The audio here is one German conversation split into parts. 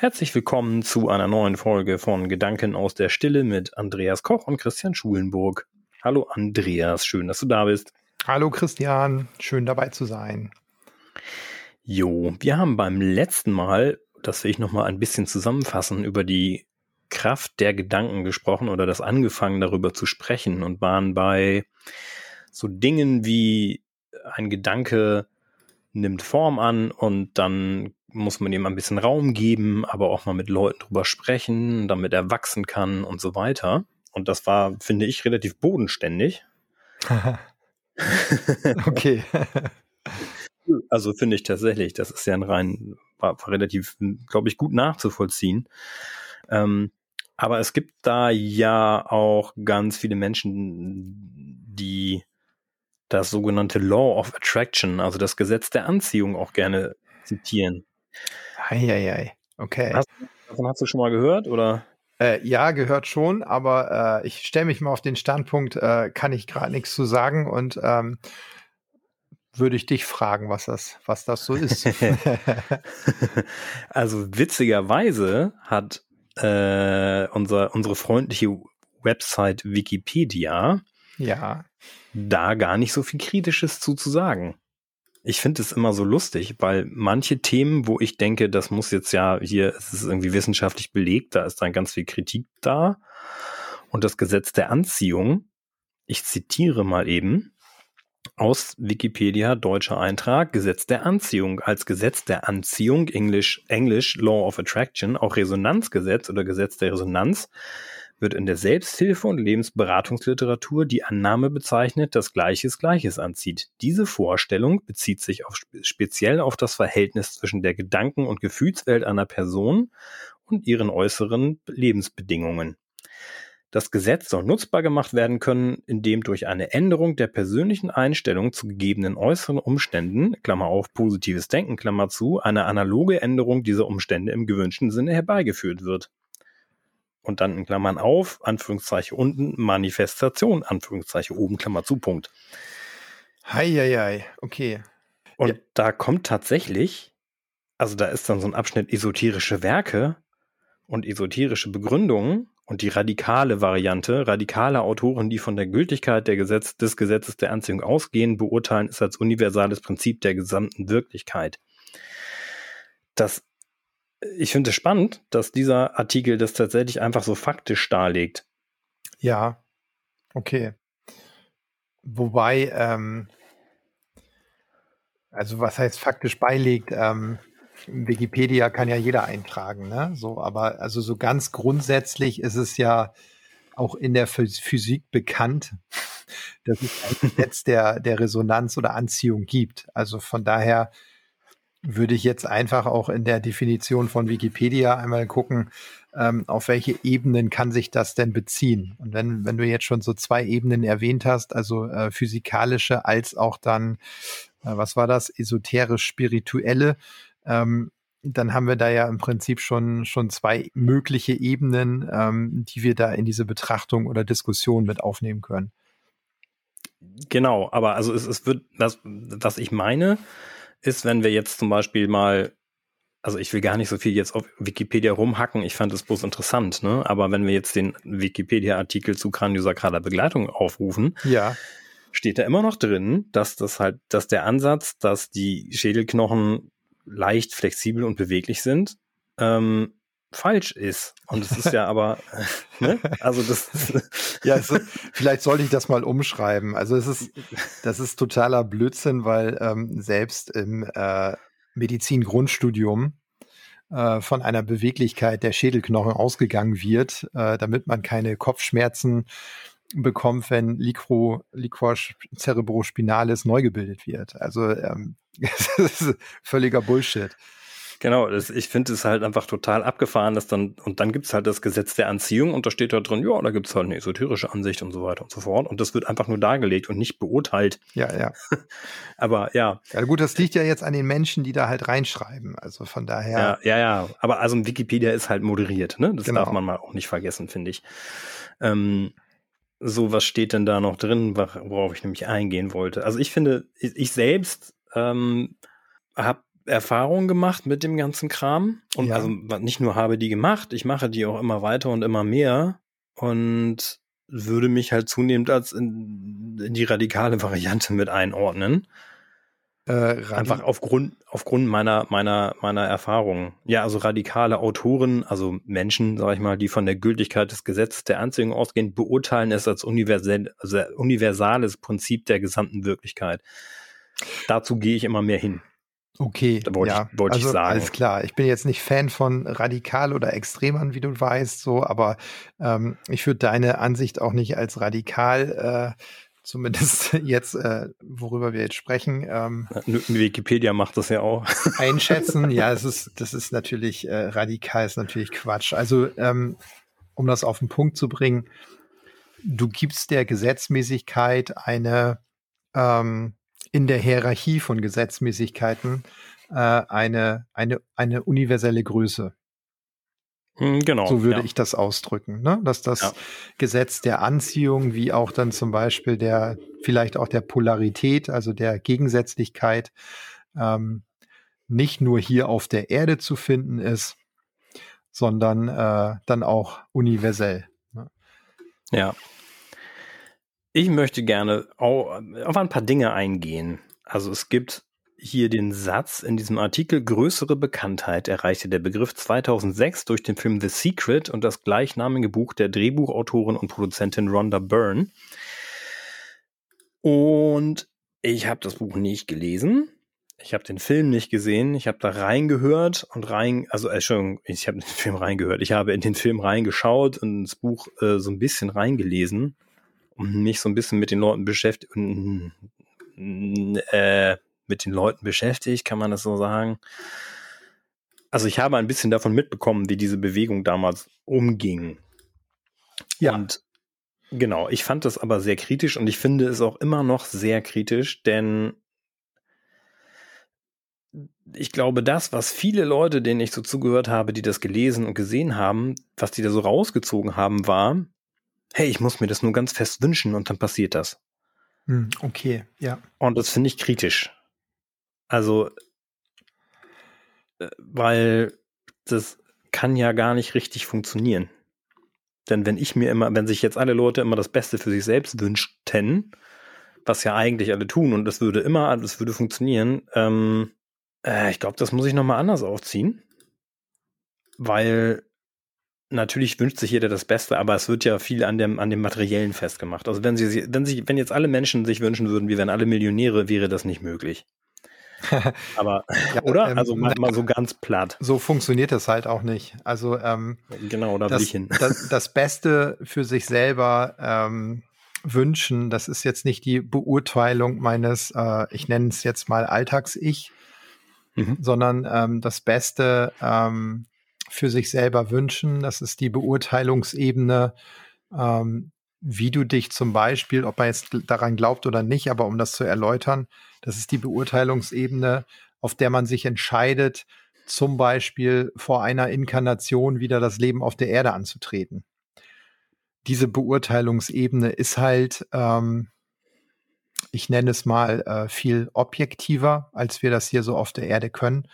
Herzlich willkommen zu einer neuen Folge von Gedanken aus der Stille mit Andreas Koch und Christian Schulenburg. Hallo Andreas, schön, dass du da bist. Hallo Christian, schön dabei zu sein. Jo, wir haben beim letzten Mal, das will ich nochmal ein bisschen zusammenfassen, über die Kraft der Gedanken gesprochen oder das angefangen darüber zu sprechen und waren bei so Dingen wie ein Gedanke nimmt Form an und dann muss man ihm ein bisschen Raum geben, aber auch mal mit Leuten drüber sprechen, damit er wachsen kann und so weiter. Und das war, finde ich, relativ bodenständig. okay. also finde ich tatsächlich, das ist ja ein rein, war, war relativ, glaube ich, gut nachzuvollziehen. Ähm, aber es gibt da ja auch ganz viele Menschen, die das sogenannte Law of Attraction, also das Gesetz der Anziehung auch gerne zitieren. Eieiei, okay. Hast, davon hast du schon mal gehört, oder? Äh, ja, gehört schon, aber äh, ich stelle mich mal auf den Standpunkt, äh, kann ich gerade nichts zu sagen und ähm, würde ich dich fragen, was das, was das so ist. also witzigerweise hat äh, unser, unsere freundliche Website Wikipedia ja. da gar nicht so viel Kritisches zu, zu sagen. Ich finde es immer so lustig, weil manche Themen, wo ich denke, das muss jetzt ja hier, es ist irgendwie wissenschaftlich belegt, da ist dann ganz viel Kritik da. Und das Gesetz der Anziehung, ich zitiere mal eben aus Wikipedia, deutscher Eintrag, Gesetz der Anziehung. Als Gesetz der Anziehung, Englisch, Englisch Law of Attraction, auch Resonanzgesetz oder Gesetz der Resonanz, wird in der Selbsthilfe- und Lebensberatungsliteratur die Annahme bezeichnet, dass Gleiches Gleiches anzieht. Diese Vorstellung bezieht sich auf, speziell auf das Verhältnis zwischen der Gedanken- und Gefühlswelt einer Person und ihren äußeren Lebensbedingungen. Das Gesetz soll nutzbar gemacht werden können, indem durch eine Änderung der persönlichen Einstellung zu gegebenen äußeren Umständen, Klammer auf positives Denken, Klammer zu, eine analoge Änderung dieser Umstände im gewünschten Sinne herbeigeführt wird und dann in Klammern auf, Anführungszeichen unten, Manifestation, Anführungszeichen oben, Klammer zu, Punkt. Heieiei, okay. Und ja. da kommt tatsächlich, also da ist dann so ein Abschnitt esoterische Werke und esoterische Begründungen und die radikale Variante, radikale Autoren, die von der Gültigkeit der Gesetz, des Gesetzes der Anziehung ausgehen, beurteilen es als universales Prinzip der gesamten Wirklichkeit. Das ich finde es spannend, dass dieser Artikel das tatsächlich einfach so faktisch darlegt. Ja, okay. Wobei, ähm, also was heißt faktisch beilegt? Ähm, Wikipedia kann ja jeder eintragen, ne? So, aber also so ganz grundsätzlich ist es ja auch in der Physik bekannt, dass es ein Gesetz der, der Resonanz oder Anziehung gibt. Also von daher würde ich jetzt einfach auch in der Definition von Wikipedia einmal gucken, ähm, auf welche Ebenen kann sich das denn beziehen? Und wenn, wenn du jetzt schon so zwei Ebenen erwähnt hast, also äh, physikalische als auch dann, äh, was war das, esoterisch-spirituelle, ähm, dann haben wir da ja im Prinzip schon, schon zwei mögliche Ebenen, ähm, die wir da in diese Betrachtung oder Diskussion mit aufnehmen können. Genau, aber also es, es wird, das, was ich meine, ist, wenn wir jetzt zum Beispiel mal, also ich will gar nicht so viel jetzt auf Wikipedia rumhacken, ich fand es bloß interessant, ne? Aber wenn wir jetzt den Wikipedia-Artikel zu kraniosakraler Begleitung aufrufen, ja. steht da immer noch drin, dass das halt, dass der Ansatz, dass die Schädelknochen leicht flexibel und beweglich sind, ähm, falsch ist. Und es ist ja aber, ne? also das. ja, ist, vielleicht sollte ich das mal umschreiben. Also es ist, das ist totaler Blödsinn, weil ähm, selbst im äh, Medizin-Grundstudium äh, von einer Beweglichkeit der Schädelknochen ausgegangen wird, äh, damit man keine Kopfschmerzen bekommt, wenn Liquor, Liquor cerebrospinalis neu gebildet wird. Also ähm, das ist völliger Bullshit. Genau, das, ich finde es halt einfach total abgefahren, dass dann, und dann gibt's halt das Gesetz der Anziehung und da steht da drin, ja, da gibt's halt eine esoterische Ansicht und so weiter und so fort. Und das wird einfach nur dargelegt und nicht beurteilt. Ja, ja. aber ja. Ja, gut, das liegt ja jetzt an den Menschen, die da halt reinschreiben. Also von daher. Ja, ja, ja. Aber also Wikipedia ist halt moderiert, ne? Das genau. darf man mal auch nicht vergessen, finde ich. Ähm, so, was steht denn da noch drin, worauf ich nämlich eingehen wollte? Also ich finde, ich, ich selbst ähm, habe Erfahrungen gemacht mit dem ganzen Kram. Und ja. also nicht nur habe die gemacht, ich mache die auch immer weiter und immer mehr. Und würde mich halt zunehmend als in, in die radikale Variante mit einordnen. Äh, Einfach aufgrund, aufgrund meiner, meiner, meiner Erfahrungen. Ja, also radikale Autoren, also Menschen, sag ich mal, die von der Gültigkeit des Gesetzes der Anziehung ausgehen, beurteilen es als universell, also universales Prinzip der gesamten Wirklichkeit. Dazu gehe ich immer mehr hin. Okay, da wollte ja, ich, wollte also, ich sagen. Alles klar. Ich bin jetzt nicht Fan von radikal oder extremern, wie du weißt, so, aber ähm, ich würde deine Ansicht auch nicht als radikal äh, zumindest jetzt, äh, worüber wir jetzt sprechen. Ähm, Wikipedia macht das ja auch. einschätzen, ja, es ist, das ist natürlich äh, radikal, ist natürlich Quatsch. Also, ähm, um das auf den Punkt zu bringen, du gibst der Gesetzmäßigkeit eine ähm, in der Hierarchie von Gesetzmäßigkeiten äh, eine, eine, eine universelle Größe. Hm, genau. So würde ja. ich das ausdrücken, ne? dass das ja. Gesetz der Anziehung, wie auch dann zum Beispiel der, vielleicht auch der Polarität, also der Gegensätzlichkeit, ähm, nicht nur hier auf der Erde zu finden ist, sondern äh, dann auch universell. Ne? Ja. Ich möchte gerne auf ein paar Dinge eingehen. Also es gibt hier den Satz in diesem Artikel, größere Bekanntheit erreichte der Begriff 2006 durch den Film The Secret und das gleichnamige Buch der Drehbuchautorin und Produzentin Rhonda Byrne. Und ich habe das Buch nicht gelesen. Ich habe den Film nicht gesehen. Ich habe da reingehört und rein, also Entschuldigung, ich habe den Film reingehört. Ich habe in den Film reingeschaut und das Buch äh, so ein bisschen reingelesen mich so ein bisschen mit den Leuten beschäftigt. Äh, mit den Leuten beschäftigt, kann man das so sagen. Also ich habe ein bisschen davon mitbekommen, wie diese Bewegung damals umging. Ja. Und genau, ich fand das aber sehr kritisch und ich finde es auch immer noch sehr kritisch, denn ich glaube, das, was viele Leute, denen ich so zugehört habe, die das gelesen und gesehen haben, was die da so rausgezogen haben, war, hey, ich muss mir das nur ganz fest wünschen und dann passiert das. Hm, okay, ja. Und das finde ich kritisch. Also, äh, weil das kann ja gar nicht richtig funktionieren. Denn wenn ich mir immer, wenn sich jetzt alle Leute immer das Beste für sich selbst wünschten, was ja eigentlich alle tun und das würde immer, das würde funktionieren, ähm, äh, ich glaube, das muss ich nochmal anders aufziehen. Weil natürlich wünscht sich jeder das Beste, aber es wird ja viel an dem, an dem Materiellen festgemacht. Also wenn sie, wenn sich, wenn jetzt alle Menschen sich wünschen würden, wir wären alle Millionäre, wäre das nicht möglich. Aber, ja, oder? Ähm, also mal, mal, so ganz platt. So funktioniert das halt auch nicht. Also, ähm, genau, da will ich hin. Das, das, Beste für sich selber ähm, wünschen, das ist jetzt nicht die Beurteilung meines, äh, ich nenne es jetzt mal Alltags-Ich, mhm. sondern ähm, das Beste ähm, für sich selber wünschen, das ist die Beurteilungsebene, ähm, wie du dich zum Beispiel, ob man jetzt daran glaubt oder nicht, aber um das zu erläutern, das ist die Beurteilungsebene, auf der man sich entscheidet, zum Beispiel vor einer Inkarnation wieder das Leben auf der Erde anzutreten. Diese Beurteilungsebene ist halt, ähm, ich nenne es mal, äh, viel objektiver, als wir das hier so auf der Erde können.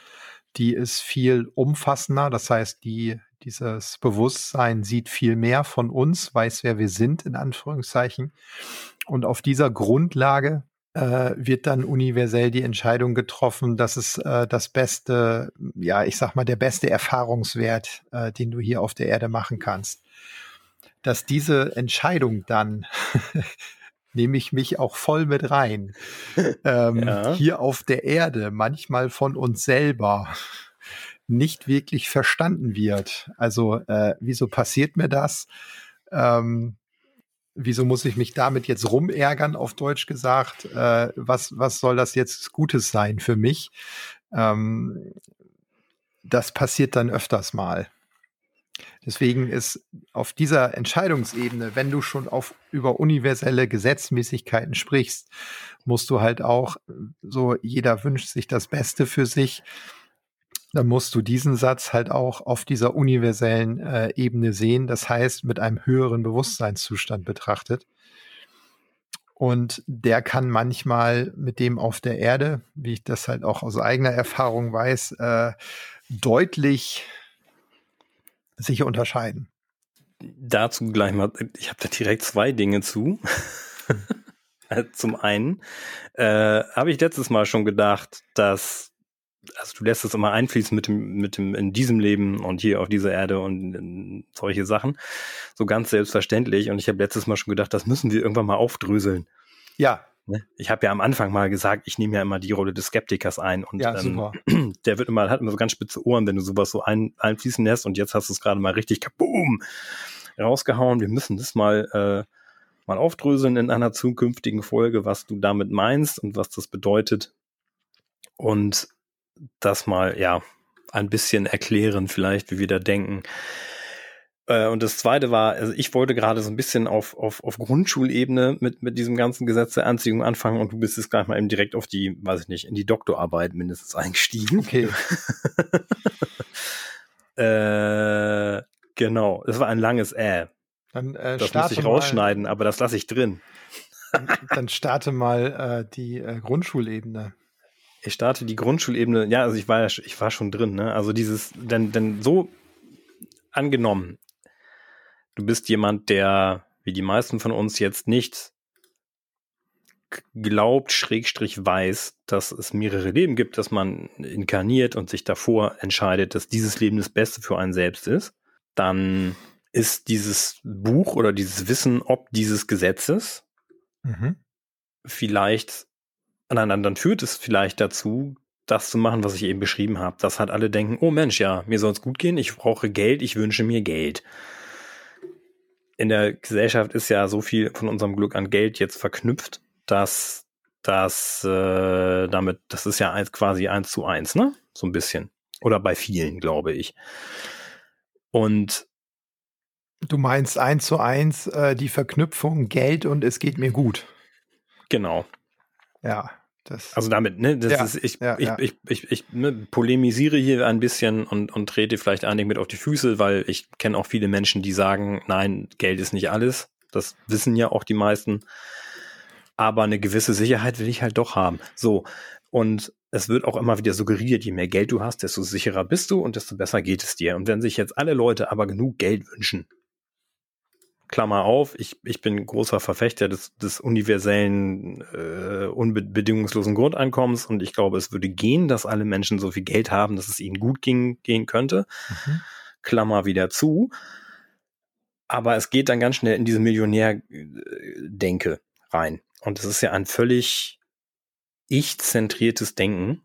Die ist viel umfassender, das heißt, die, dieses Bewusstsein sieht viel mehr von uns, weiß, wer wir sind, in Anführungszeichen. Und auf dieser Grundlage äh, wird dann universell die Entscheidung getroffen, dass es äh, das beste, ja, ich sag mal, der beste Erfahrungswert, äh, den du hier auf der Erde machen kannst. Dass diese Entscheidung dann nehme ich mich auch voll mit rein. Ähm, ja. Hier auf der Erde manchmal von uns selber nicht wirklich verstanden wird. Also, äh, wieso passiert mir das? Ähm, wieso muss ich mich damit jetzt rumärgern, auf Deutsch gesagt? Äh, was, was soll das jetzt Gutes sein für mich? Ähm, das passiert dann öfters mal. Deswegen ist auf dieser Entscheidungsebene, wenn du schon auf über universelle Gesetzmäßigkeiten sprichst, musst du halt auch so, jeder wünscht sich das Beste für sich dann musst du diesen Satz halt auch auf dieser universellen äh, Ebene sehen, das heißt mit einem höheren Bewusstseinszustand betrachtet. Und der kann manchmal mit dem auf der Erde, wie ich das halt auch aus eigener Erfahrung weiß, äh, deutlich sich unterscheiden. Dazu gleich mal, ich habe da direkt zwei Dinge zu. Zum einen äh, habe ich letztes Mal schon gedacht, dass also du lässt es immer einfließen mit dem, mit dem, in diesem Leben und hier auf dieser Erde und solche Sachen. So ganz selbstverständlich. Und ich habe letztes Mal schon gedacht, das müssen wir irgendwann mal aufdröseln. Ja. Ne? Ich habe ja am Anfang mal gesagt, ich nehme ja immer die Rolle des Skeptikers ein und ja, ähm, der wird immer, hat immer so ganz spitze Ohren, wenn du sowas so ein, einfließen lässt und jetzt hast du es gerade mal richtig kaboom rausgehauen. Wir müssen das mal, äh, mal aufdröseln in einer zukünftigen Folge, was du damit meinst und was das bedeutet. Und das mal, ja, ein bisschen erklären, vielleicht, wie wir da denken. Äh, und das zweite war, also ich wollte gerade so ein bisschen auf, auf, auf Grundschulebene mit, mit diesem ganzen Gesetz der Anziehung anfangen und du bist jetzt gleich mal eben direkt auf die, weiß ich nicht, in die Doktorarbeit mindestens eingestiegen. Okay. äh, genau, das war ein langes Äh. Dann, äh, das muss ich rausschneiden, mal, aber das lasse ich drin. Dann, dann starte mal äh, die äh, Grundschulebene. Ich starte die Grundschulebene, ja, also ich war ja, ich war schon drin, ne? Also dieses, denn, denn so angenommen, du bist jemand, der, wie die meisten von uns jetzt nicht glaubt, schrägstrich weiß, dass es mehrere Leben gibt, dass man inkarniert und sich davor entscheidet, dass dieses Leben das Beste für einen selbst ist, dann ist dieses Buch oder dieses Wissen ob dieses Gesetzes mhm. vielleicht Nein, dann führt es vielleicht dazu, das zu machen, was ich eben beschrieben habe. Dass halt alle denken, oh Mensch, ja, mir soll es gut gehen, ich brauche Geld, ich wünsche mir Geld. In der Gesellschaft ist ja so viel von unserem Glück an Geld jetzt verknüpft, dass das äh, damit, das ist ja eins, quasi eins zu eins, ne? So ein bisschen. Oder bei vielen, glaube ich. Und Du meinst eins zu eins äh, die Verknüpfung Geld und es geht mir gut. Genau. Ja. Das, also damit, ne, das ja, ist, ich, ja, ich, ja. ich, ich, ich, ne, polemisiere hier ein bisschen und, und trete vielleicht einigen mit auf die Füße, weil ich kenne auch viele Menschen, die sagen, nein, Geld ist nicht alles. Das wissen ja auch die meisten. Aber eine gewisse Sicherheit will ich halt doch haben. So. Und es wird auch immer wieder suggeriert, je mehr Geld du hast, desto sicherer bist du und desto besser geht es dir. Und wenn sich jetzt alle Leute aber genug Geld wünschen, Klammer auf, ich, ich bin großer Verfechter des, des universellen, äh, unbedingungslosen Grundeinkommens und ich glaube, es würde gehen, dass alle Menschen so viel Geld haben, dass es ihnen gut ging, gehen könnte. Mhm. Klammer wieder zu. Aber es geht dann ganz schnell in diese Millionär-Denke rein. Und es ist ja ein völlig ich-zentriertes Denken.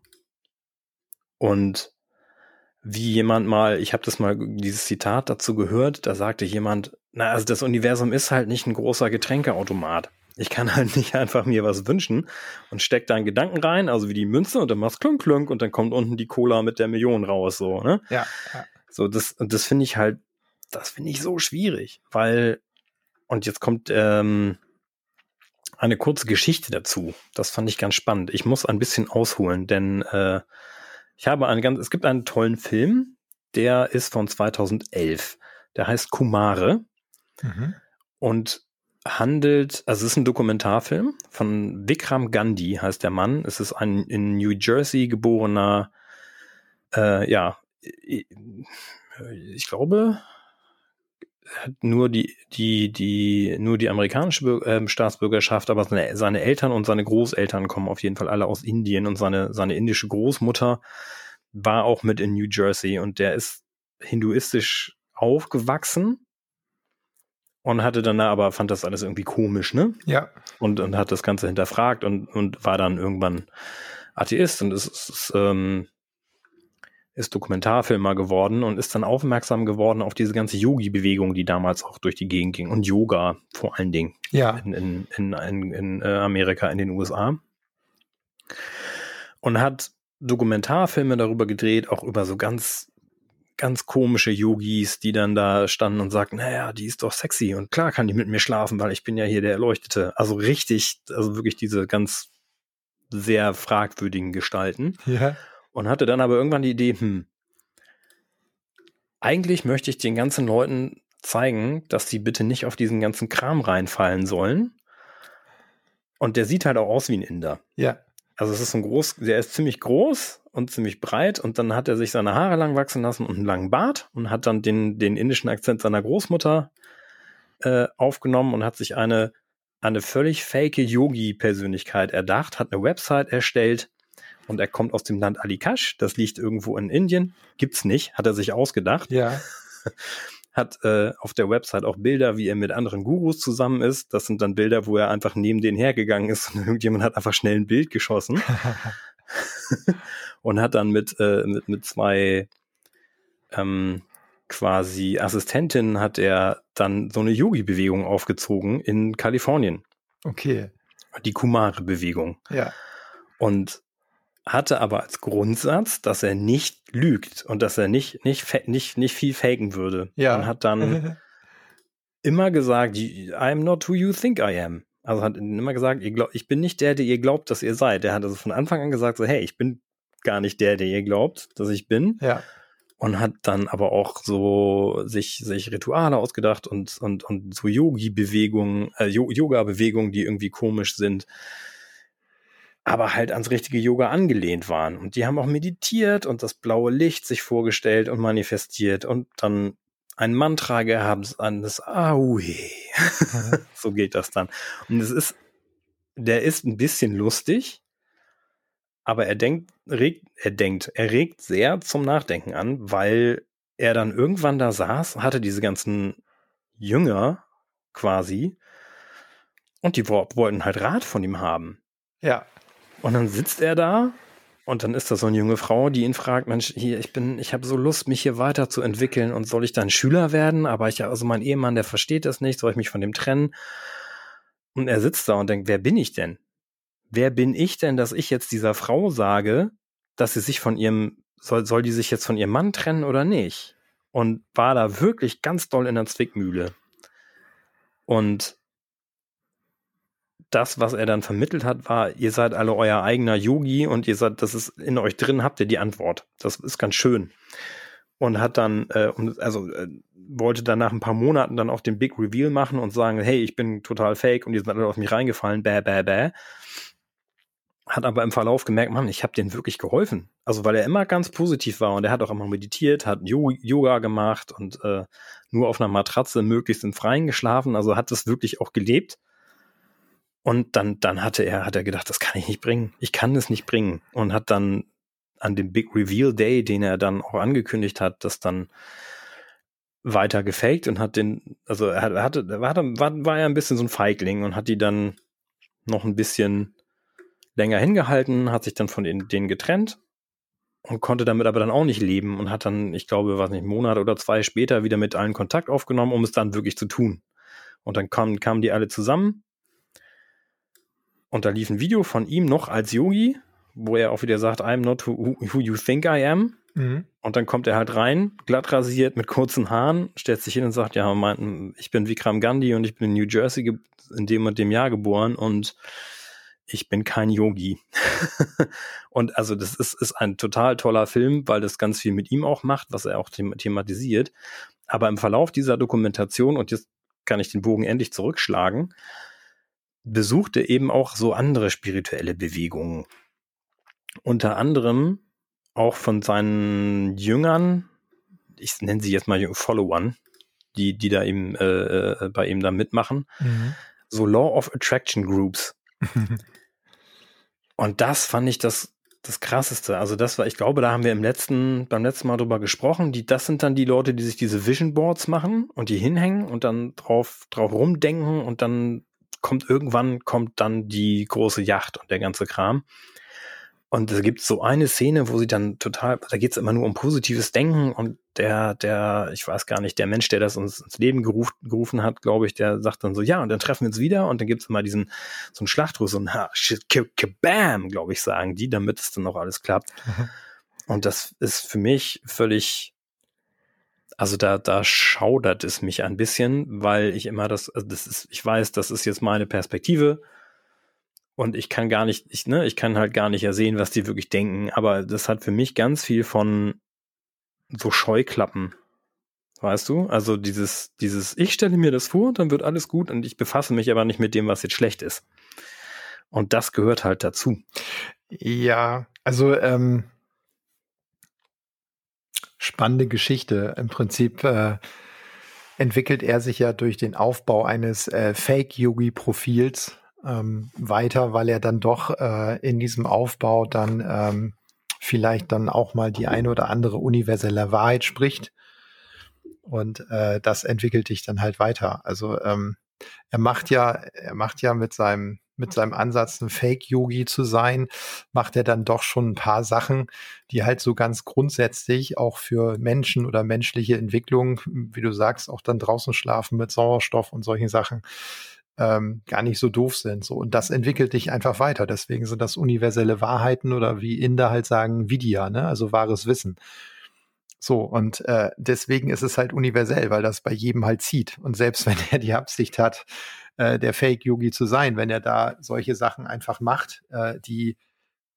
Und wie jemand mal, ich habe das mal, dieses Zitat dazu gehört, da sagte jemand, na, also das Universum ist halt nicht ein großer Getränkeautomat. Ich kann halt nicht einfach mir was wünschen und steck da einen Gedanken rein, also wie die Münze und dann machst klunk klunk und dann kommt unten die Cola mit der Million raus, so, ne? Ja. ja. So, das, und das finde ich halt, das finde ich so schwierig, weil, und jetzt kommt, ähm, eine kurze Geschichte dazu. Das fand ich ganz spannend. Ich muss ein bisschen ausholen, denn äh, ich habe einen ganz, es gibt einen tollen Film, der ist von 2011. Der heißt Kumare mhm. und handelt, also es ist ein Dokumentarfilm von Vikram Gandhi, heißt der Mann. Es ist ein in New Jersey geborener, äh, ja, ich glaube, nur die, die, die, nur die amerikanische äh, Staatsbürgerschaft, aber seine, seine Eltern und seine Großeltern kommen auf jeden Fall alle aus Indien und seine, seine indische Großmutter war auch mit in New Jersey und der ist hinduistisch aufgewachsen und hatte dann aber fand das alles irgendwie komisch, ne? Ja. Und, und hat das Ganze hinterfragt und, und war dann irgendwann Atheist und es ist, ähm, ist Dokumentarfilmer geworden und ist dann aufmerksam geworden auf diese ganze Yogi-Bewegung, die damals auch durch die Gegend ging und Yoga vor allen Dingen ja. in, in, in, in, in äh, Amerika, in den USA. Und hat Dokumentarfilme darüber gedreht, auch über so ganz, ganz komische Yogis, die dann da standen und sagten, naja, die ist doch sexy und klar kann die mit mir schlafen, weil ich bin ja hier der Erleuchtete. Also richtig, also wirklich diese ganz sehr fragwürdigen Gestalten. Ja und hatte dann aber irgendwann die Idee, hm, eigentlich möchte ich den ganzen Leuten zeigen, dass sie bitte nicht auf diesen ganzen Kram reinfallen sollen. Und der sieht halt auch aus wie ein Inder. Ja. Also es ist ein groß, der ist ziemlich groß und ziemlich breit und dann hat er sich seine Haare lang wachsen lassen und einen langen Bart und hat dann den, den indischen Akzent seiner Großmutter äh, aufgenommen und hat sich eine, eine völlig fake Yogi-Persönlichkeit erdacht, hat eine Website erstellt und er kommt aus dem Land Alikash, das liegt irgendwo in Indien, gibt's nicht, hat er sich ausgedacht. Ja. hat äh, auf der Website auch Bilder, wie er mit anderen Gurus zusammen ist. Das sind dann Bilder, wo er einfach neben denen hergegangen ist und irgendjemand hat einfach schnell ein Bild geschossen und hat dann mit, äh, mit, mit zwei ähm, quasi Assistentinnen hat er dann so eine Yogi-Bewegung aufgezogen in Kalifornien. Okay. Die Kumare-Bewegung. Ja. Und hatte aber als Grundsatz, dass er nicht lügt und dass er nicht, nicht, nicht, nicht viel faken würde. Ja. Und hat dann immer gesagt, I'm not who you think I am. Also hat immer gesagt, glaubt, ich bin nicht der, der ihr glaubt, dass ihr seid. Er hat also von Anfang an gesagt, so, hey, ich bin gar nicht der, der ihr glaubt, dass ich bin. Ja. Und hat dann aber auch so sich, sich Rituale ausgedacht und, und, und so Yogi-Bewegungen, äh, Yoga-Bewegungen, die irgendwie komisch sind aber halt ans richtige Yoga angelehnt waren. Und die haben auch meditiert und das blaue Licht sich vorgestellt und manifestiert und dann ein Mantra gehabt an das Aue. so geht das dann. Und es ist, der ist ein bisschen lustig, aber er denkt, regt, er denkt, er regt sehr zum Nachdenken an, weil er dann irgendwann da saß, hatte diese ganzen Jünger quasi und die wollten halt Rat von ihm haben. Ja. Und dann sitzt er da und dann ist da so eine junge Frau, die ihn fragt, Mensch, hier, ich bin, ich habe so Lust, mich hier weiterzuentwickeln und soll ich dann Schüler werden? Aber ich, also mein Ehemann, der versteht das nicht, soll ich mich von dem trennen? Und er sitzt da und denkt, wer bin ich denn? Wer bin ich denn, dass ich jetzt dieser Frau sage, dass sie sich von ihrem, soll, soll die sich jetzt von ihrem Mann trennen oder nicht? Und war da wirklich ganz doll in der Zwickmühle. Und das, was er dann vermittelt hat, war, ihr seid alle euer eigener Yogi und ihr seid, das ist in euch drin, habt ihr die Antwort. Das ist ganz schön. Und hat dann, äh, also äh, wollte dann nach ein paar Monaten dann auch den Big Reveal machen und sagen, hey, ich bin total fake und ihr seid alle auf mich reingefallen, bäh, bäh, bäh. Hat aber im Verlauf gemerkt, Mann, ich habe denen wirklich geholfen. Also weil er immer ganz positiv war und er hat auch immer meditiert, hat Yoga gemacht und äh, nur auf einer Matratze möglichst im Freien geschlafen. Also hat das wirklich auch gelebt und dann, dann hatte er, hat er gedacht, das kann ich nicht bringen. Ich kann es nicht bringen. Und hat dann an dem Big Reveal Day, den er dann auch angekündigt hat, das dann weiter gefaked und hat den, also er hatte, war, war, war er ein bisschen so ein Feigling und hat die dann noch ein bisschen länger hingehalten, hat sich dann von denen, denen getrennt und konnte damit aber dann auch nicht leben und hat dann, ich glaube, was nicht, einen Monat oder zwei später wieder mit allen Kontakt aufgenommen, um es dann wirklich zu tun. Und dann kamen, kamen die alle zusammen und da lief ein Video von ihm noch als Yogi, wo er auch wieder sagt, I'm not who, who you think I am. Mhm. Und dann kommt er halt rein, glatt rasiert, mit kurzen Haaren, stellt sich hin und sagt, ja, mein, ich bin Vikram Gandhi und ich bin in New Jersey in dem und dem Jahr geboren und ich bin kein Yogi. und also das ist, ist ein total toller Film, weil das ganz viel mit ihm auch macht, was er auch thematisiert. Aber im Verlauf dieser Dokumentation, und jetzt kann ich den Bogen endlich zurückschlagen, besuchte eben auch so andere spirituelle Bewegungen. Unter anderem auch von seinen Jüngern, ich nenne sie jetzt mal Followern, die, die da eben äh, äh, bei ihm da mitmachen, mhm. so Law of Attraction Groups. Und das fand ich das, das krasseste. Also das war, ich glaube, da haben wir im letzten, beim letzten Mal drüber gesprochen. Die, das sind dann die Leute, die sich diese Vision Boards machen und die hinhängen und dann drauf, drauf rumdenken und dann kommt irgendwann kommt dann die große Yacht und der ganze Kram. Und es gibt so eine Szene, wo sie dann total, da geht es immer nur um positives Denken und der, der, ich weiß gar nicht, der Mensch, der das uns ins Leben geruf, gerufen hat, glaube ich, der sagt dann so, ja, und dann treffen wir uns wieder und dann gibt es immer diesen, so ein Schlachtruf, so ein ha, shit, kabam, glaube ich, sagen die, damit es dann auch alles klappt. Mhm. Und das ist für mich völlig also da, da schaudert es mich ein bisschen, weil ich immer das, also das ist, ich weiß, das ist jetzt meine Perspektive und ich kann gar nicht, ich, ne, ich kann halt gar nicht ersehen, was die wirklich denken, aber das hat für mich ganz viel von so Scheuklappen. Weißt du? Also dieses, dieses, ich stelle mir das vor, dann wird alles gut und ich befasse mich aber nicht mit dem, was jetzt schlecht ist. Und das gehört halt dazu. Ja, also ähm, spannende Geschichte. Im Prinzip äh, entwickelt er sich ja durch den Aufbau eines äh, Fake-Yogi-Profils ähm, weiter, weil er dann doch äh, in diesem Aufbau dann ähm, vielleicht dann auch mal die eine oder andere universelle Wahrheit spricht. Und äh, das entwickelt dich dann halt weiter. Also ähm, er macht ja, er macht ja mit seinem mit seinem Ansatz, ein Fake-Yogi zu sein, macht er dann doch schon ein paar Sachen, die halt so ganz grundsätzlich auch für Menschen oder menschliche Entwicklung, wie du sagst, auch dann draußen schlafen mit Sauerstoff und solchen Sachen, ähm, gar nicht so doof sind. So. Und das entwickelt dich einfach weiter. Deswegen sind das universelle Wahrheiten oder wie Inder halt sagen, Vidya, ne? also wahres Wissen. So, und äh, deswegen ist es halt universell, weil das bei jedem halt zieht. Und selbst wenn er die Absicht hat, äh, der Fake-Yogi zu sein, wenn er da solche Sachen einfach macht, äh, die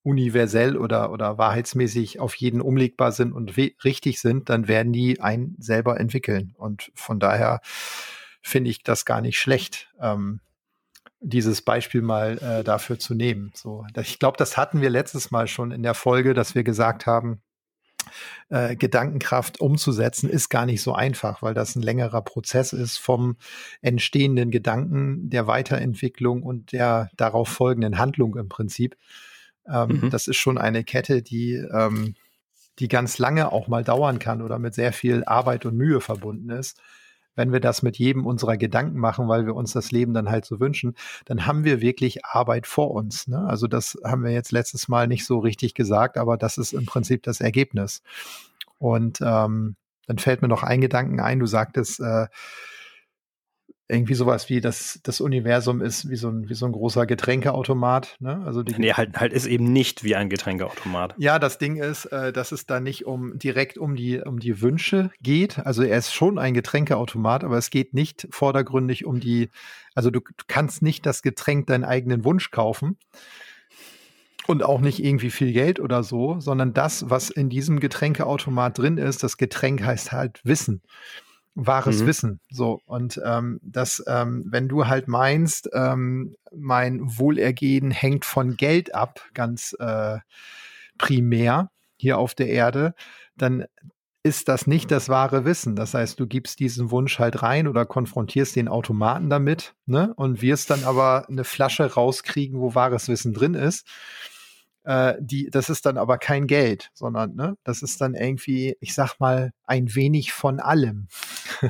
universell oder, oder wahrheitsmäßig auf jeden umlegbar sind und richtig sind, dann werden die einen selber entwickeln. Und von daher finde ich das gar nicht schlecht, ähm, dieses Beispiel mal äh, dafür zu nehmen. So, ich glaube, das hatten wir letztes Mal schon in der Folge, dass wir gesagt haben, äh, Gedankenkraft umzusetzen, ist gar nicht so einfach, weil das ein längerer Prozess ist vom entstehenden Gedanken, der Weiterentwicklung und der darauf folgenden Handlung im Prinzip. Ähm, mhm. Das ist schon eine Kette, die, ähm, die ganz lange auch mal dauern kann oder mit sehr viel Arbeit und Mühe verbunden ist wenn wir das mit jedem unserer Gedanken machen, weil wir uns das Leben dann halt so wünschen, dann haben wir wirklich Arbeit vor uns. Ne? Also das haben wir jetzt letztes Mal nicht so richtig gesagt, aber das ist im Prinzip das Ergebnis. Und ähm, dann fällt mir noch ein Gedanken ein. Du sagtest, äh, irgendwie sowas wie das, das Universum ist wie so ein, wie so ein großer Getränkeautomat. Ne? Also die nee, halt, halt ist eben nicht wie ein Getränkeautomat. Ja, das Ding ist, äh, dass es da nicht um direkt um die, um die Wünsche geht. Also er ist schon ein Getränkeautomat, aber es geht nicht vordergründig um die, also du, du kannst nicht das Getränk deinen eigenen Wunsch kaufen. Und auch nicht irgendwie viel Geld oder so, sondern das, was in diesem Getränkeautomat drin ist, das Getränk heißt halt Wissen wahres mhm. Wissen. So und ähm, das, ähm, wenn du halt meinst, ähm, mein Wohlergehen hängt von Geld ab, ganz äh, primär hier auf der Erde, dann ist das nicht das wahre Wissen. Das heißt, du gibst diesen Wunsch halt rein oder konfrontierst den Automaten damit, ne? Und wirst dann aber eine Flasche rauskriegen, wo wahres Wissen drin ist äh, die, das ist dann aber kein Geld, sondern ne, das ist dann irgendwie, ich sag mal, ein wenig von allem.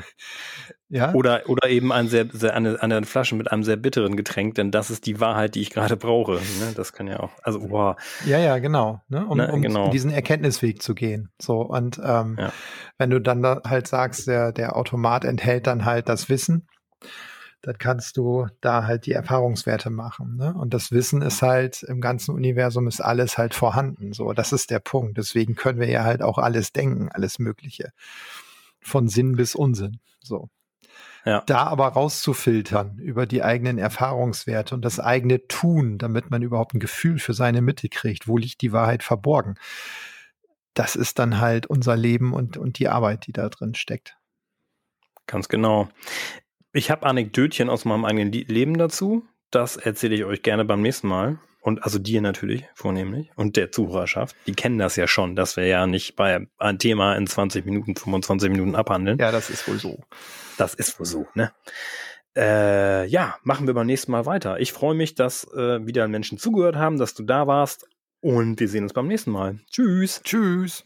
ja. Oder, oder eben ein sehr, sehr, eine, eine Flasche mit einem sehr bitteren Getränk, denn das ist die Wahrheit, die ich gerade brauche. Ne? Das kann ja auch, also wow. Ja, ja, genau. Ne? Um, ne, um genau. diesen Erkenntnisweg zu gehen. So, und ähm, ja. wenn du dann da halt sagst, der, der Automat enthält dann halt das Wissen dann kannst du da halt die Erfahrungswerte machen. Ne? Und das Wissen ist halt im ganzen Universum ist alles halt vorhanden. So, das ist der Punkt. Deswegen können wir ja halt auch alles denken, alles Mögliche. Von Sinn bis Unsinn. So. Ja. Da aber rauszufiltern über die eigenen Erfahrungswerte und das eigene Tun, damit man überhaupt ein Gefühl für seine Mitte kriegt, wo liegt die Wahrheit verborgen. Das ist dann halt unser Leben und, und die Arbeit, die da drin steckt. Ganz genau. Ich habe Anekdötchen aus meinem eigenen Leben dazu. Das erzähle ich euch gerne beim nächsten Mal. Und also dir natürlich vornehmlich und der Zuhörerschaft. Die kennen das ja schon, dass wir ja nicht bei einem Thema in 20 Minuten, 25 Minuten abhandeln. Ja, das ist wohl so. Das ist wohl so, ne? Äh, ja, machen wir beim nächsten Mal weiter. Ich freue mich, dass äh, wieder Menschen zugehört haben, dass du da warst. Und wir sehen uns beim nächsten Mal. Tschüss. Tschüss.